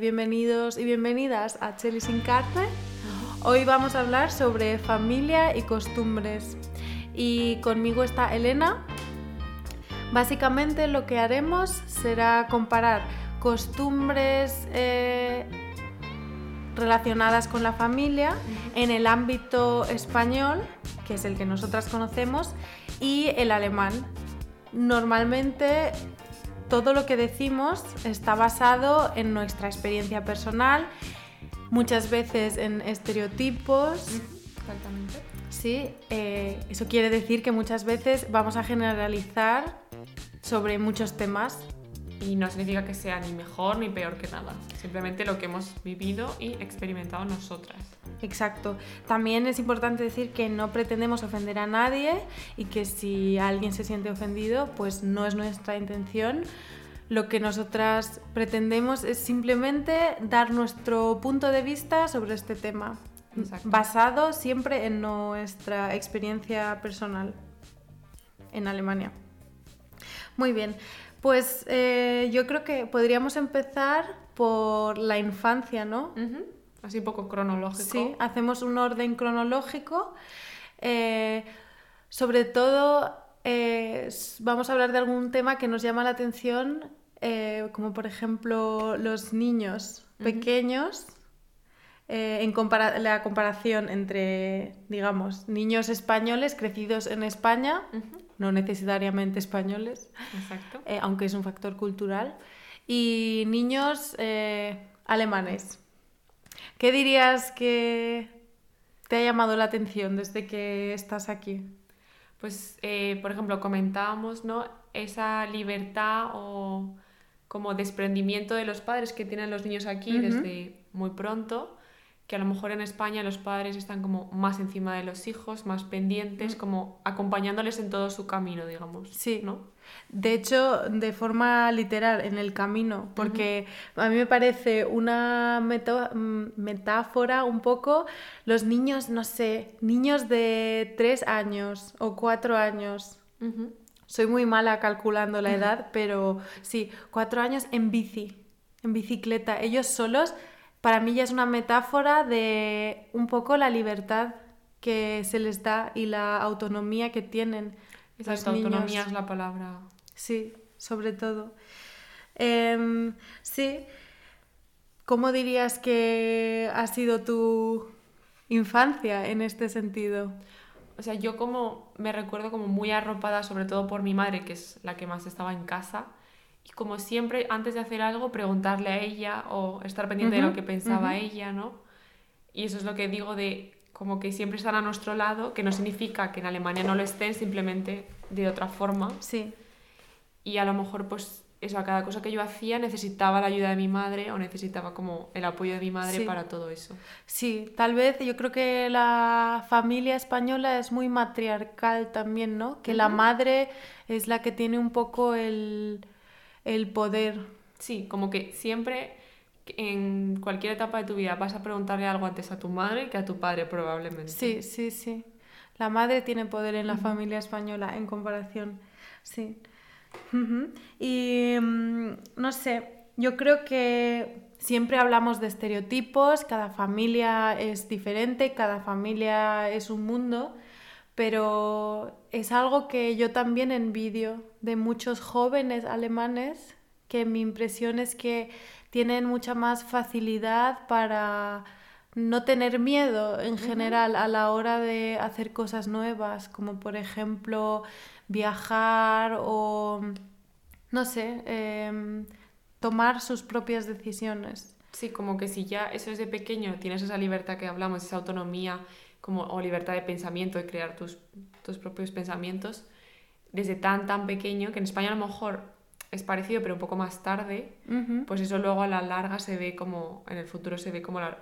Bienvenidos y bienvenidas a Cheli sin cárcel. Hoy vamos a hablar sobre familia y costumbres. Y conmigo está Elena. Básicamente lo que haremos será comparar costumbres eh, relacionadas con la familia en el ámbito español, que es el que nosotras conocemos, y el alemán. Normalmente todo lo que decimos está basado en nuestra experiencia personal, muchas veces en estereotipos. Exactamente. Sí, eh, eso quiere decir que muchas veces vamos a generalizar sobre muchos temas. Y no significa que sea ni mejor ni peor que nada. Simplemente lo que hemos vivido y experimentado nosotras. Exacto. También es importante decir que no pretendemos ofender a nadie y que si alguien se siente ofendido, pues no es nuestra intención. Lo que nosotras pretendemos es simplemente dar nuestro punto de vista sobre este tema, Exacto. basado siempre en nuestra experiencia personal en Alemania. Muy bien, pues eh, yo creo que podríamos empezar por la infancia, ¿no? Así un poco cronológico. Sí, hacemos un orden cronológico. Eh, sobre todo, eh, vamos a hablar de algún tema que nos llama la atención, como por ejemplo los niños pequeños, eh, en compara- la comparación entre, digamos, niños españoles crecidos en España. No necesariamente españoles, Exacto. eh, aunque es un factor cultural, y niños eh, alemanes. ¿Qué dirías que te ha llamado la atención desde que estás aquí? Pues, eh, por ejemplo, comentábamos, ¿no? Esa libertad o como desprendimiento de los padres que tienen los niños aquí desde muy pronto, que a lo mejor en España los padres están como más encima de los hijos, más pendientes, como acompañándoles en todo su camino, digamos. Sí. ¿no? De hecho, de forma literal, en el camino, porque a mí me parece una mm, metáfora un poco los niños, no sé, niños de tres años o cuatro años. Soy muy mala calculando la edad, pero sí, cuatro años en bici, en bicicleta. Ellos solos, para mí ya es una metáfora de un poco la libertad que se les da y la autonomía que tienen. los Exacto, niños. autonomía es la palabra. Sí, sobre todo. Em, sí. ¿Cómo dirías que ha sido tu infancia en este sentido? O sea, yo como me recuerdo como muy arropada, sobre todo por mi madre, que es la que más estaba en casa. Y como siempre, antes de hacer algo, preguntarle a ella o estar pendiente de Ujú, lo que pensaba ujú. ella, ¿no? Y eso es lo que digo de como que siempre están a nuestro lado, que no significa que en Alemania no lo estén, simplemente de otra forma. Sí, Y a lo mejor, pues, eso, a cada cosa que yo hacía necesitaba la ayuda de mi madre o necesitaba como el apoyo de mi madre Sí. para todo eso. sí, tal vez yo creo que la familia española es muy matriarcal también, ¿no? Que la Ujú. madre es la que tiene un poco el, el poder. Sí, como que siempre en cualquier etapa de tu vida vas a preguntarle algo antes a tu madre que a tu padre probablemente. Sí, sí, sí. La madre tiene poder en la familia española en comparación. Sí. Y mm, no sé, yo creo que siempre hablamos de estereotipos, cada familia es diferente, cada familia es un mundo, pero es algo que yo también envidio de muchos jóvenes alemanes, que mi impresión es que tienen mucha más facilidad para no tener miedo en general a la hora de hacer cosas nuevas, como por ejemplo viajar o, no sé, em, tomar sus propias decisiones. Sí, como que si ya eso es de pequeño, tienes esa libertad que hablamos, esa autonomía como, o libertad de pensamiento, de crear tus, tus propios pensamientos, desde tan, tan pequeño, que en España a lo mejor es parecido, pero un poco más tarde, Ujú. pues eso luego a la larga se ve como, en el futuro se ve como la-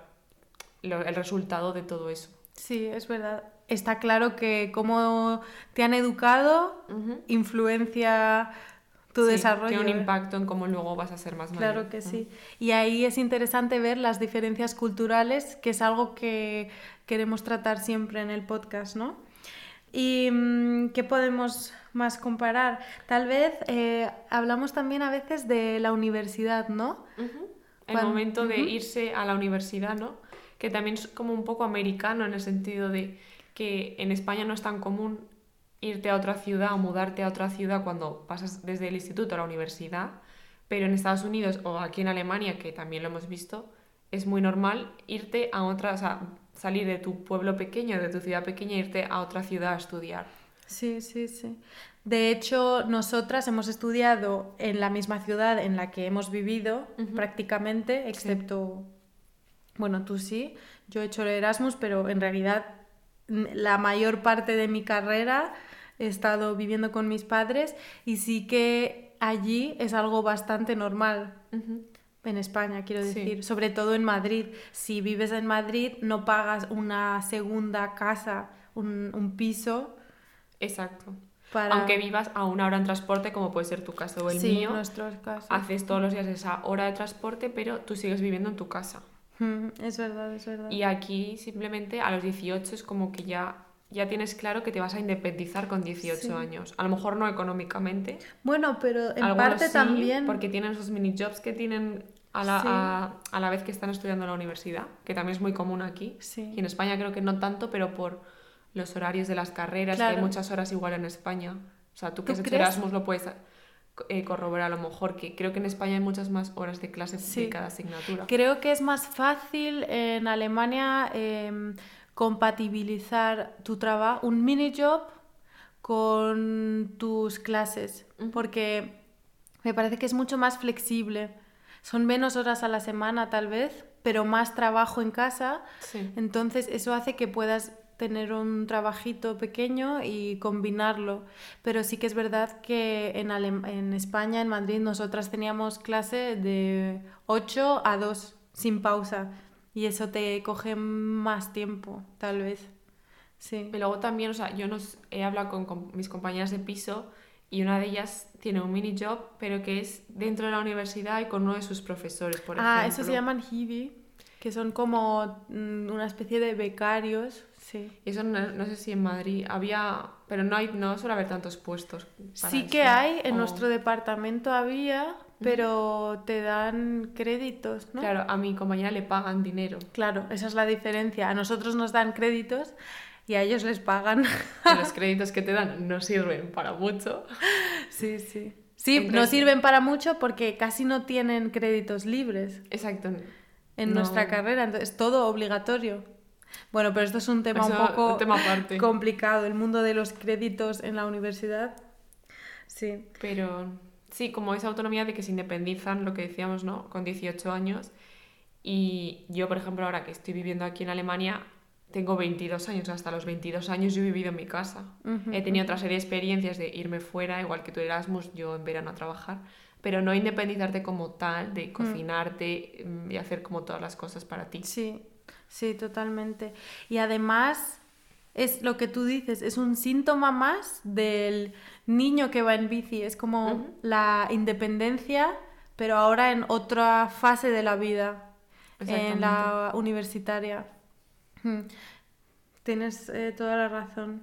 lo- el resultado de todo eso. Sí, es verdad. Está claro que cómo te han educado Ujú. influencia tu Sí, desarrollo. Tiene un impacto en cómo luego vas a ser más mayor. Claro que sí. Y ahí es interesante ver las diferencias culturales, que es algo que queremos tratar siempre en el podcast, ¿no? ¿Y mm, qué podemos más comparar? Tal vez eh, hablamos también a veces de la universidad, ¿no? Ujú. el momento de irse a la universidad, ¿no? Que también es como un poco americano en el sentido de que en España no es tan común irte a otra ciudad o mudarte a otra ciudad cuando pasas desde el instituto a la universidad, pero en Estados Unidos o aquí en Alemania, que también lo hemos visto, es muy normal irte a otra, o sea, salir de tu pueblo pequeño, de tu ciudad pequeña, e irte a otra ciudad a estudiar. Sí, sí, sí. De hecho, nosotras hemos estudiado en la misma ciudad en la que hemos vivido prácticamente, excepto, bueno, tú sí, yo he hecho el Erasmus, pero en realidad la mayor parte de mi carrera he estado viviendo con mis padres y sí que allí es algo bastante normal. En España, quiero decir, sobre todo en Madrid. Si vives en Madrid, no pagas una segunda casa, un, piso. Exacto. Aunque vivas a una hora en transporte, como puede ser tu caso o el sí, mío, haces todos los días esa hora de transporte, pero tú sigues viviendo en tu casa. Es verdad, es verdad. Y aquí simplemente a los 18 es como que ya, ya tienes claro que te vas a independizar con 18 años. A lo mejor no económicamente. Bueno, pero en parte también. Porque tienen esos mini jobs que tienen a la, a, la, vez que están estudiando en la universidad, que también es muy común aquí. Y en España creo que no tanto, pero por los horarios de las carreras, que hay muchas horas igual en España. O sea, tú que es Erasmus lo puedes eh, corroborar a lo mejor, que creo que en España hay muchas más horas de clase de cada asignatura. Creo que es más fácil en Alemania em, compatibilizar tu trabajo, un mini job con tus clases, porque me parece que es mucho más flexible. Son menos horas a la semana tal vez, pero más trabajo en casa. Entonces eso hace que puedas tener un trabajito pequeño y combinarlo. Pero sí que es verdad que en, en España, en Madrid, nosotras teníamos clase de 8 a 2 sin pausa y eso te coge más tiempo, tal vez. Sí. Y luego también, o sea, yo nos he hablado con, con mis compañeras de piso y una de ellas tiene un mini job, pero que es dentro de la universidad y con uno de sus profesores, por ejemplo. Ah, eso se llaman hibi, que son como mm, una especie de becarios Sí. Eso no, sé si en Madrid había, pero no hay, no suele haber tantos puestos. sí que hay, en nuestro departamento había, pero te dan créditos, ¿no? Claro, a mi compañera le pagan dinero. Claro, esa es la diferencia. A nosotros nos dan créditos y a ellos les pagan. los créditos que te dan no sirven para mucho. Sí, sí. Sí, no sirven para mucho porque casi no tienen créditos libres. Exacto. En nuestra carrera, entonces todo obligatorio. Bueno, pero esto es un tema un poco complicado, el mundo de los créditos en la universidad. Sí. Pero sí, como esa autonomía de que se independizan, lo que decíamos, ¿no? Con 18 años. Y yo, por ejemplo, ahora que estoy viviendo aquí en Alemania, tengo 22 años, hasta los 22 años yo he vivido en mi casa. he tenido otra serie de experiencias de irme fuera, igual que tú Erasmus, yo en verano a trabajar, pero no independizarte como tal, de mm. cocinarte mm, y hacer como todas las cosas para ti. Sí, Sí, totalmente. Y además, es lo que tú dices, es un síntoma más del niño que va en bici, es como la independencia, pero ahora en otra fase de la vida, en la universitaria. Tienes eh, toda la razón.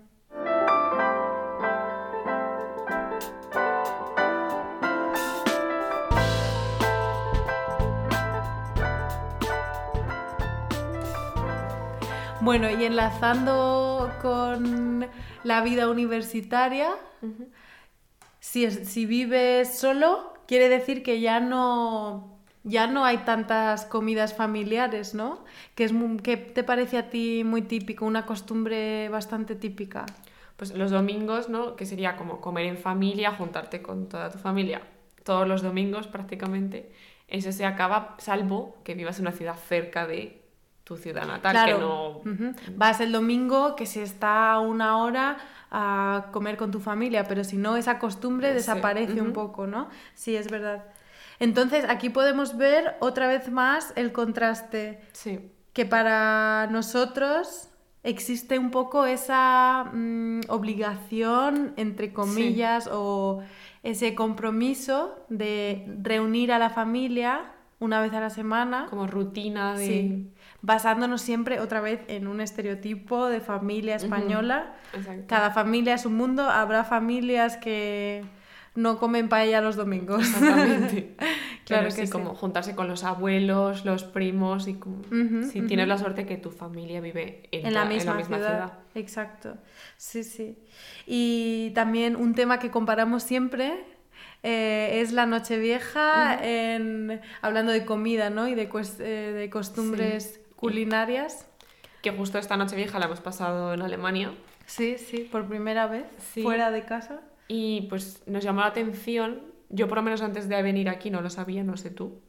Bueno, y enlazando con la vida universitaria, si, si vives solo, quiere decir que ya no, ya no hay tantas comidas familiares, ¿no? Que, es, que te parece a ti muy típico, una costumbre bastante típica. Pues los domingos, ¿no? Que sería como comer en familia, juntarte con toda tu familia todos los domingos prácticamente. Eso se acaba, salvo que vivas en una ciudad cerca de tu ciudad natal, que no... Vas el domingo, que si está una hora a comer con tu familia, pero si no, esa costumbre desaparece un poco, ¿no? Sí, es verdad. Entonces, aquí podemos ver otra vez más el contraste. Sí. Que para nosotros existe un poco esa mm, obligación, entre comillas, o ese compromiso de reunir a la familia una vez a la semana. Como rutina de basándonos siempre otra vez en un estereotipo de familia española. Cada familia es un mundo, habrá familias que no comen paella los domingos. Claro, Claro sí, que sí. como juntarse con los abuelos, los primos y como, si tienes la suerte que tu familia vive en, En la misma, ciudad. Exacto. Sí, sí. Y también un tema que comparamos siempre eh, es la Nochevieja, en, hablando de comida, ¿no? Y de, eh, de costumbres culinarias. Que justo esta noche vieja la hemos pasado en Alemania Sí, sí, por primera vez, Sí. fuera de casa. y pues nos llamó la atención, yo por lo menos antes de venir aquí no lo sabía, no sé tú,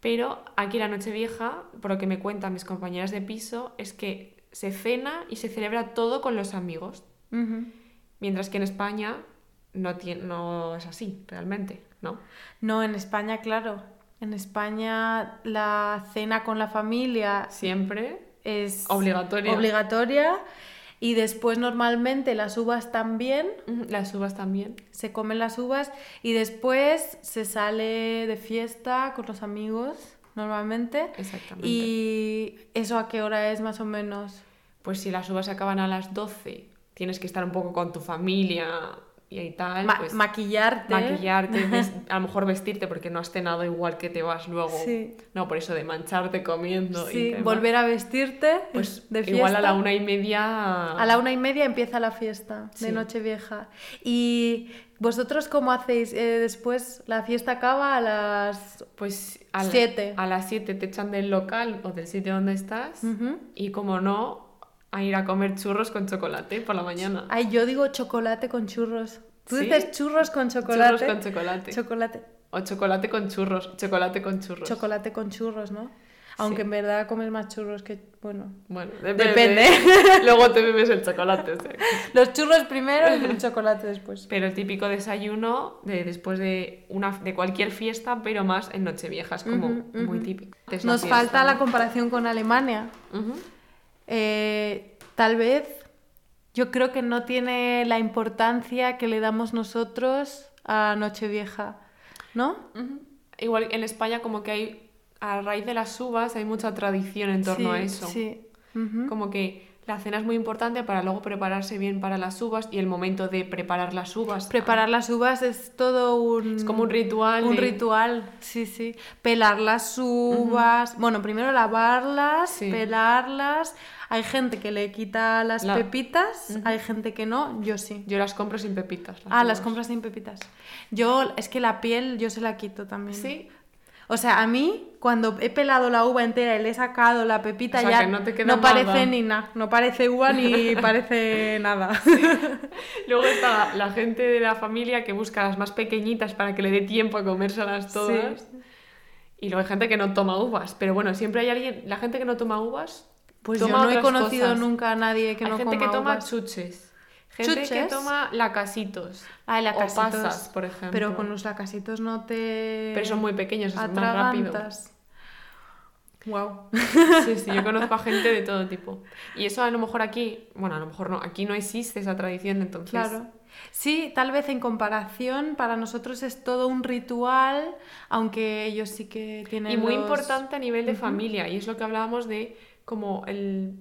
pero aquí la noche vieja, por lo que me cuentan mis compañeras de piso, es que se cena y se celebra todo con los amigos, mientras que en España no, tie- no es así realmente, ¿no? No, en España, claro. En España la cena con la familia Siempre es obligatoria. obligatoria y después normalmente las uvas también, Las uvas también. se comen las uvas y después se sale de fiesta con los amigos normalmente. Exactamente. ¿Y eso a qué hora es más o menos? Pues si las uvas se acaban a las 12, tienes que estar un poco con tu familia y tal, Ma- pues maquillarte. maquillarte, a lo mejor vestirte porque no has cenado igual que te vas luego. Sí. No, por eso de mancharte comiendo Sí, y volver a vestirte pues de fiesta. igual a la una y media. A la una y media empieza la fiesta de Sí. Nochevieja. ¿Y vosotros cómo hacéis? Eh, después la fiesta acaba a las... Pues a, la- Siete. a las 7 te echan del local o del sitio donde estás Ujú. y como no, a ir a comer churros con chocolate por la mañana. Ay, yo digo chocolate con churros. Tú ¿Sí? dices churros con chocolate. Churros con chocolate. Chocolate. o chocolate con churros. Chocolate con churros. Chocolate con churros, ¿no? Aunque Sí. en verdad comes más churros que... Bueno. Bueno, Depende. Luego te bebes el chocolate. o sea. Los churros primero y el chocolate después. Pero el típico desayuno de después de una de cualquier fiesta, pero más en Nochevieja, es como muy típico. Nos fiesta, falta la comparación con Alemania. Ujú. Eh, tal vez yo creo que no tiene la importancia que le damos nosotros a Nochevieja, ¿no? Igual en España como que hay, a raíz de las uvas, hay mucha tradición en torno sí, a eso. Sí. Como que la cena es muy importante para luego prepararse bien para las uvas y el momento de preparar las uvas. Preparar las uvas es todo un... Es como un ritual. Un de- ritual, sí, sí. Pelar las uvas. Bueno, primero lavarlas, Sí. pelarlas. Hay gente que le quita las La- pepitas, hay gente que no, yo sí. Yo las compro sin pepitas. ah, las compras sin pepitas. Yo, es que la piel yo se la quito también. Sí. O sea, a mí, cuando he pelado la uva entera y le he sacado la pepita, O sea, ya que no te queda parece nada. ni nada. No parece uva ni parece nada. Luego está la gente de la familia que busca las más pequeñitas para que le dé tiempo a comérselas todas. Sí. Y luego hay gente que no toma uvas. Pero bueno, siempre hay alguien, la gente que no toma uvas, Pues toma yo no he conocido cosas. nunca a nadie que hay no gente coma que toma uvas. chuches. Gente que toma lacasitos. Ah, o lacasitos. pasas, por ejemplo. Pero con los lacasitos no te... Pero son muy pequeños, es más rápido. Wow. Sí, sí, yo conozco a gente de todo tipo. Y eso a lo mejor aquí, bueno, a lo mejor no, aquí no existe esa tradición, entonces... Claro. Sí, tal vez en comparación, para nosotros es todo un ritual, aunque ellos sí que tienen Y muy los- importante a nivel de familia, y es lo que hablábamos de como el,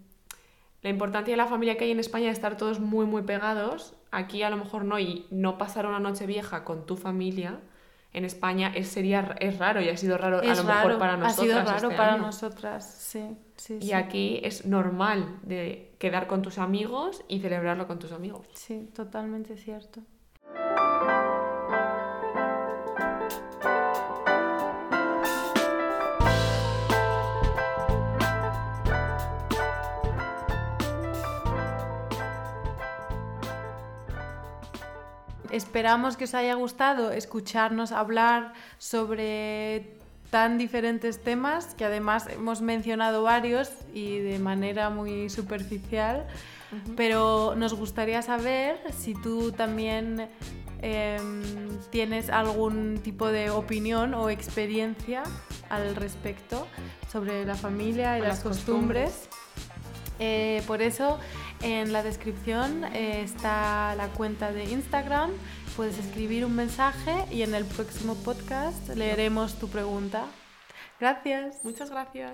la importancia de la familia que hay en España de estar todos muy, muy pegados. Aquí a lo mejor no, y no pasar una noche vieja con tu familia. En España es, sería, es raro y ha sido raro a lo mejor para ha nosotras. sido raro este para año. nosotras, sí. sí, Y sí. aquí es normal de quedar con tus amigos y celebrarlo con tus amigos. Sí, totalmente cierto. Esperamos que os haya gustado escucharnos hablar sobre tan diferentes temas, que además hemos mencionado varios y de manera muy superficial, pero nos gustaría saber si tú también em, tienes algún tipo de opinión o experiencia al respecto sobre la familia y las costumbres. Eh, por eso en la descripción eh, está la cuenta de Instagram. Puedes escribir un mensaje y en el próximo podcast leeremos tu pregunta. Gracias. Muchas gracias.